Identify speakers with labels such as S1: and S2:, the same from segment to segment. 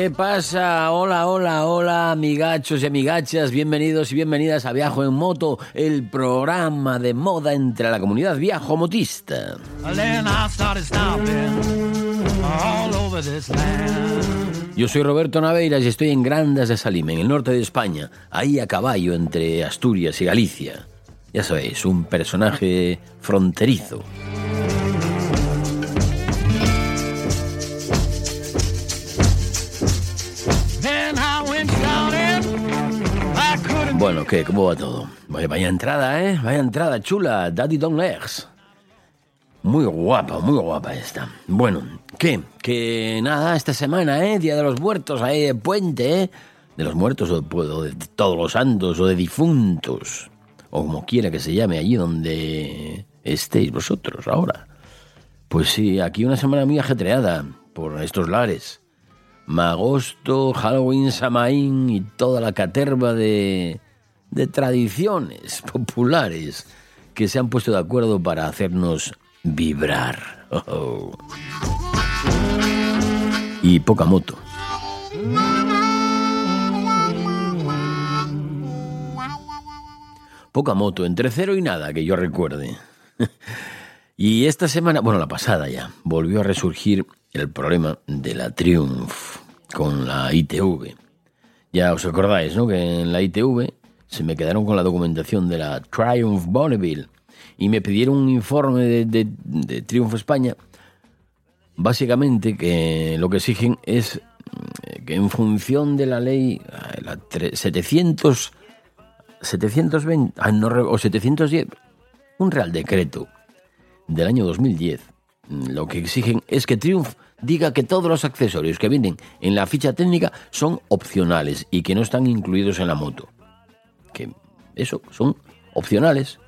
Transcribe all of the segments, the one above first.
S1: ¿Qué pasa? Hola, hola, hola, amigachos y amigachas, bienvenidos y bienvenidas a Viajo en Moto, el programa de moda entre la comunidad viajomotista. Yo soy Roberto Naveiras y estoy en Grandas de Salim, en el norte de España, ahí a caballo entre Asturias y Galicia. Ya sabéis, un personaje fronterizo. Bueno, ¿qué? ¿Cómo va todo? Vaya, entrada, ¿eh? Vaya entrada chula, Daddy Don Legs. Muy guapa, muy guapa esta. Bueno, ¿qué? Que nada, esta semana, ¿eh? Día de los Muertos, ahí de puente, ¿eh? De los muertos o, pues, o de todos los santos o de difuntos. O como quiera que se llame allí donde estéis vosotros ahora. Pues sí, aquí una semana muy ajetreada por estos lares. Magosto, Halloween, Samaín y toda la caterva de, de tradiciones populares que se han puesto de acuerdo para hacernos vibrar. Oh. Y poca moto. Poca moto, entre cero y nada, que yo recuerde. Y esta semana, bueno, la pasada ya, volvió a resurgir el problema de la Triumph con la ITV. Ya os acordáis, ¿no? Que en la ITV se me quedaron con la documentación de la Triumph Bonneville y me pidieron un informe de, de- Triumph España. Básicamente que lo que exigen es mm, que en función de la ley, ah, la tre- 700, 720, ah, no, o 710, un real decreto del año 2010, mm, lo que exigen es que Triumph diga que todos los accesorios que vienen en la ficha técnica son opcionales y que no están incluidos en la moto. Eso, son opcionales.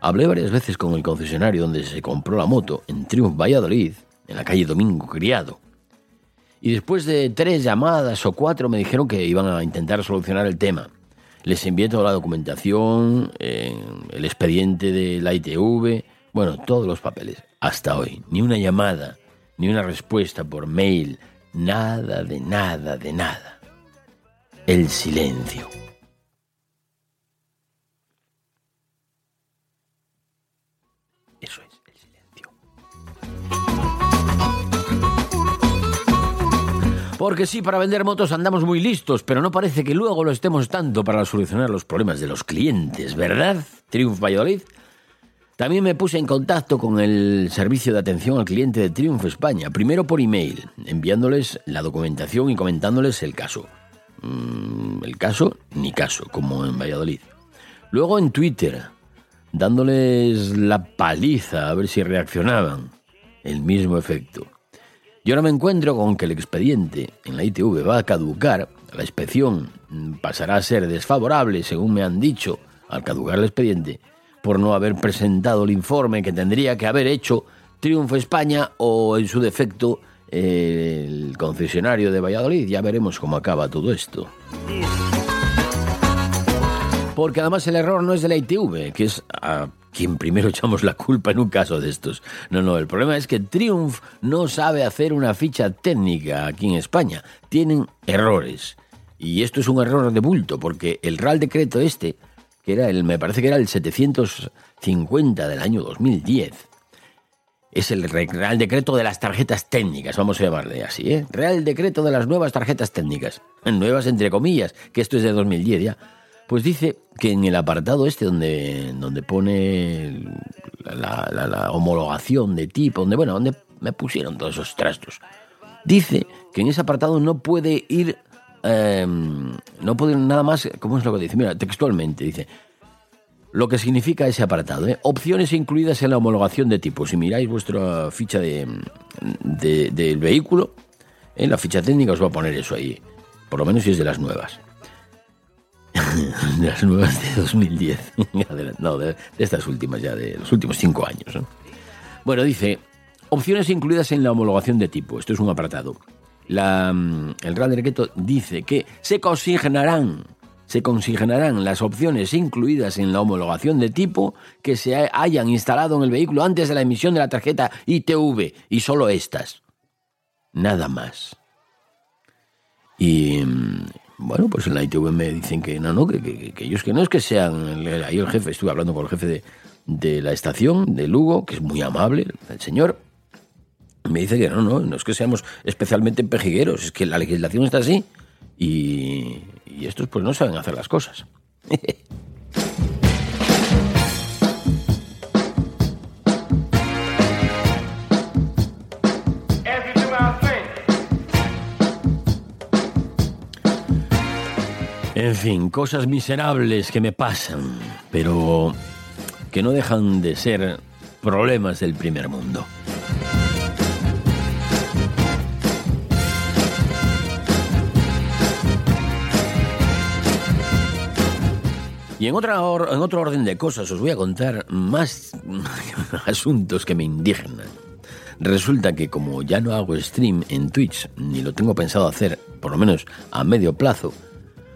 S1: Hablé varias veces con el concesionario donde se compró la moto, en Triumph Valladolid, en la calle Domingo Criado. Y después de tres llamadas o cuatro me dijeron que iban a intentar solucionar el tema. Les envié toda la documentación, el expediente de la ITV, bueno, todos los papeles. Hasta hoy, ni una llamada, ni una respuesta por mail, nada de nada de nada. El silencio. Porque sí, para vender motos andamos muy listos, pero no parece que luego lo estemos tanto para solucionar los problemas de los clientes, ¿verdad? Triumph Valladolid. También me puse en contacto con el servicio de atención al cliente de Triumph España, primero por email, enviándoles la documentación y comentándoles el caso. Mm, el caso, ni caso, como en Valladolid. Luego en Twitter, dándoles la paliza a ver si reaccionaban. El mismo efecto. Y ahora me encuentro con que el expediente en la ITV va a caducar, la inspección pasará a ser desfavorable, según me han dicho, al caducar el expediente, por no haber presentado el informe que tendría que haber hecho Triunfo España o, en su defecto, el concesionario de Valladolid. Ya veremos cómo acaba todo esto. Porque además el error no es de la ITV, que es a quien primero echamos la culpa en un caso de estos. No, no, el problema es que Triumph no sabe hacer una ficha técnica aquí en España. Tienen errores. Y esto es un error de bulto, porque el Real Decreto este, que era el, me parece que era el 750 del año 2010, es el Real Decreto de las tarjetas técnicas, vamos a llamarle así, ¿eh? Real Decreto de las nuevas tarjetas técnicas. Nuevas entre comillas, que esto es de 2010 ya. Pues dice que en el apartado este donde, donde pone la, homologación de tipo, donde, bueno, donde me pusieron todos esos trastos, dice que en ese apartado no puede ir, em, no puede nada más, ¿cómo es lo que dice? Mira, textualmente dice, lo que significa ese apartado, ¿eh? opciones incluidas en la homologación de tipo. Si miráis vuestra ficha de, del vehículo, en la ficha técnica os va a poner eso ahí, por lo menos si es de las nuevas. de las nuevas de 2010. no, de, estas últimas ya, de los últimos cinco años. Bueno, dice, opciones incluidas en la homologación de tipo. Esto es un apartado. Mm, el Real Decreto dice que se consignarán, se consignarán las opciones incluidas en la homologación de tipo que se hayan instalado en el vehículo antes de la emisión de la tarjeta ITV y solo estas. Nada más. Y, mm, bueno, pues en la ITV me dicen que no, no, que, ellos que no es que sean. Ahí el jefe, estuve hablando con el jefe de, la estación de Lugo, que es muy amable, el señor. Me dice que no, no, no es que seamos especialmente pejigueros, es que la legislación está así y, y estos pues no saben hacer las cosas. En fin, cosas miserables que me pasan, pero que no dejan de ser problemas del primer mundo. Y en, otra en otro orden de cosas os voy a contar más asuntos que me indignan. Resulta que como ya no hago stream en Twitch, ni lo tengo pensado hacer, por lo menos a medio plazo,